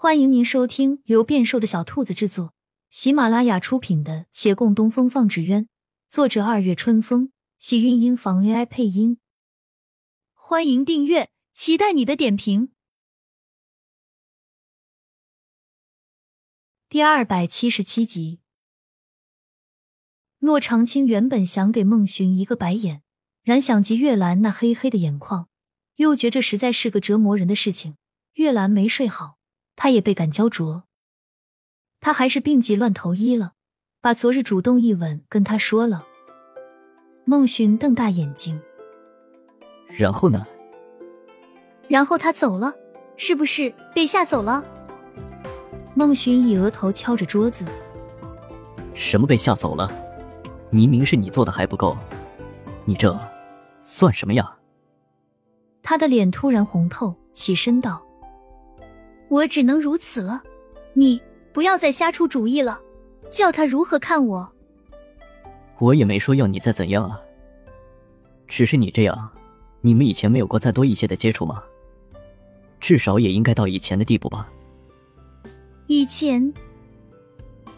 欢迎您收听由变瘦的小兔子制作、喜马拉雅出品的《且共东风放纸鸢》，作者二月春风，喜韵音房 AI 配音。欢迎订阅，期待你的点评。第二百七十七集，骆长青原本想给孟寻一个白眼，然想及月兰那黑黑的眼眶，又觉这实在是个折磨人的事情。月兰没睡好。他也倍感焦灼，他还是病急乱投医了，把昨日主动一吻跟他说了。孟寻瞪大眼睛，然后呢？然后他走了，是不是被吓走了？孟寻以额头敲着桌子，什么被吓走了？明明是你做的还不够，你这算什么呀？他的脸突然红透，起身道。我只能如此了，你不要再瞎出主意了，叫他如何看我？我也没说要你再怎样啊，只是你这样，你们以前没有过再多一些的接触吗？至少也应该到以前的地步吧。以前，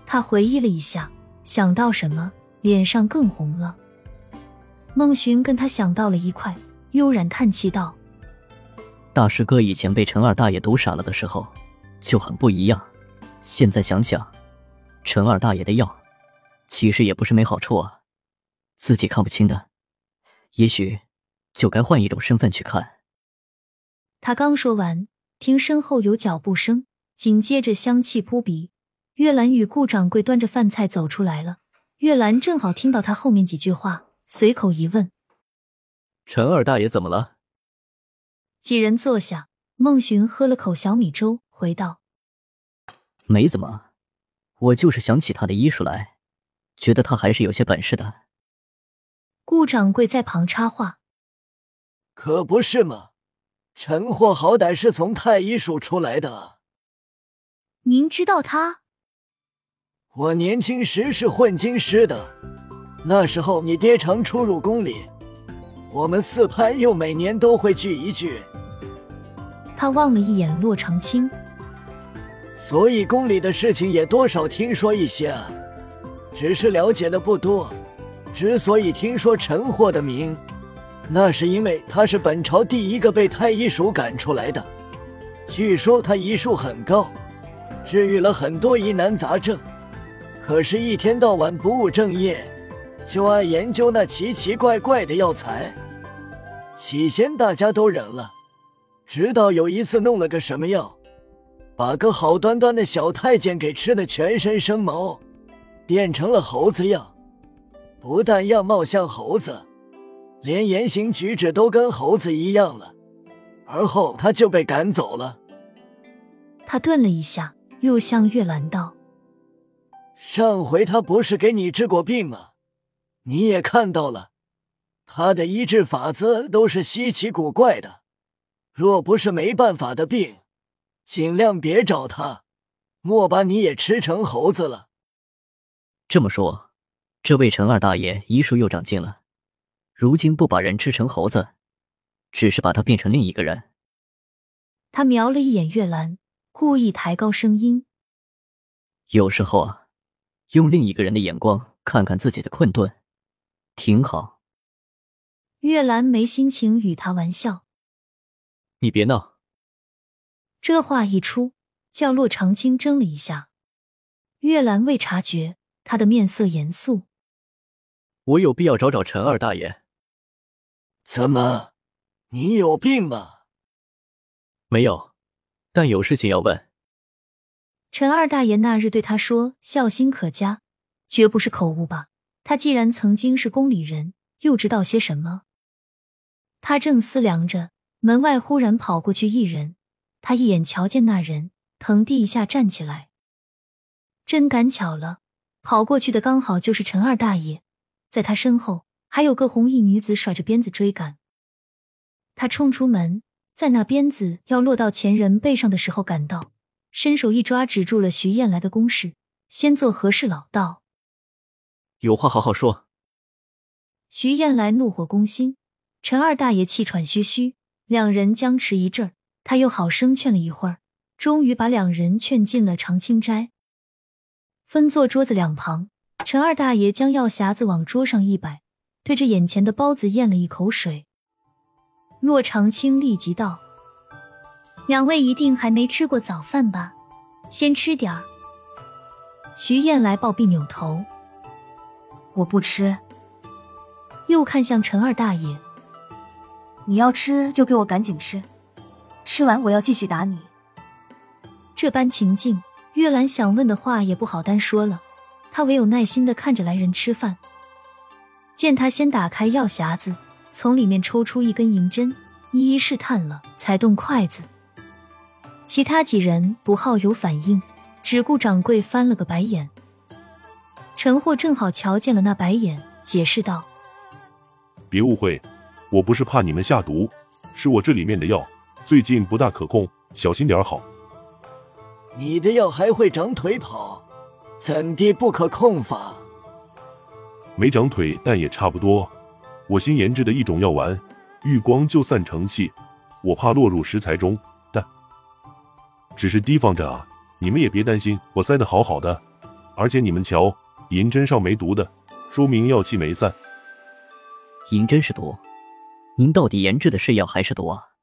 他回忆了一下，想到什么，脸上更红了。孟寻跟他想到了一块，悠然叹气道。大师哥以前被陈二大爷毒傻了的时候，就很不一样。现在想想，陈二大爷的药，其实也不是没好处啊。自己看不清的，也许就该换一种身份去看。他刚说完，听身后有脚步声，紧接着香气扑鼻。月兰与顾掌柜端着饭菜走出来了。月兰正好听到他后面几句话，随口一问：“陈二大爷怎么了？”几人坐下，孟寻喝了口小米粥，回道：“没怎么，我就是想起他的医术来，觉得他还是有些本事的。”顾掌柜在旁插话：“可不是嘛，陈货好歹是从太医署出来的。您知道他？我年轻时是混京师的，那时候你爹常出入宫里，我们四派又每年都会聚一聚。”他望了一眼洛长青，所以宫里的事情也多少听说一些啊，只是了解的不多。之所以听说陈货的名，那是因为他是本朝第一个被太医署赶出来的。据说他医术很高，治愈了很多疑难杂症。可是，一天到晚不务正业，就爱研究那奇奇怪怪的药材。起先大家都忍了。直到有一次弄了个什么药，把个好端端的小太监给吃的全身生毛，变成了猴子样。不但样貌像猴子，连言行举止都跟猴子一样了。而后他就被赶走了。他顿了一下，又向月兰道：“上回他不是给你治过病吗？你也看到了，他的医治法子都是稀奇古怪的。”若不是没办法的病，尽量别找他，莫把你也吃成猴子了。这么说，这位陈二大爷医术又长进了，如今不把人吃成猴子，只是把他变成另一个人。他瞄了一眼月兰，故意抬高声音：“有时候啊，用另一个人的眼光看看自己的困顿，挺好。”月兰没心情与他玩笑。你别闹！这话一出，叫洛长青怔了一下。月兰未察觉，他的面色严肃。我有必要找找陈二大爷？怎么，你有病吗？没有，但有事情要问。陈二大爷那日对他说“孝心可嘉”，绝不是口误吧？他既然曾经是宫里人，又知道些什么？他正思量着。门外忽然跑过去一人，他一眼瞧见那人，腾地一下站起来。真赶巧了，跑过去的刚好就是陈二大爷，在他身后还有个红衣女子甩着鞭子追赶。他冲出门，在那鞭子要落到前人背上的时候赶到，伸手一抓，止住了徐燕来的攻势。先做和事老道？有话好好说。徐燕来怒火攻心，陈二大爷气喘吁吁。两人僵持一阵儿，他又好生劝了一会儿，终于把两人劝进了长青斋。分坐桌子两旁，陈二大爷将药匣子往桌上一摆，对着眼前的包子咽了一口水。骆长青立即道：“两位一定还没吃过早饭吧？先吃点儿。”徐燕来暴毙扭头：“我不吃。”又看向陈二大爷：“你要吃就给我赶紧吃，吃完我要继续打你。”这般情境，月兰想问的话也不好单说了，她唯有耐心的看着来人吃饭。见他先打开药匣子。从里面抽出一根银针，一一试探了，才动筷子。其他几人不好有反应，只顾掌柜翻了个白眼。陈货正好瞧见了那白眼，解释道：“别误会，我不是怕你们下毒，是我这里面的药最近不大可控，小心点好。”你的药还会长腿跑，怎地不可控法？没长腿，但也差不多。我新研制的一种药丸，遇光就散成气，我怕落入食材中，但只是提防着啊。你们也别担心，我塞得好好的，而且你们瞧，银针上没毒的，说明药气没散。银针是毒？您到底研制的是药还是毒啊？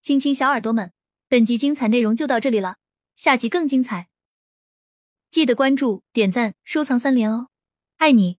亲亲小耳朵们，本集精彩内容就到这里了，下集更精彩，记得关注、点赞、收藏三连哦。爱你。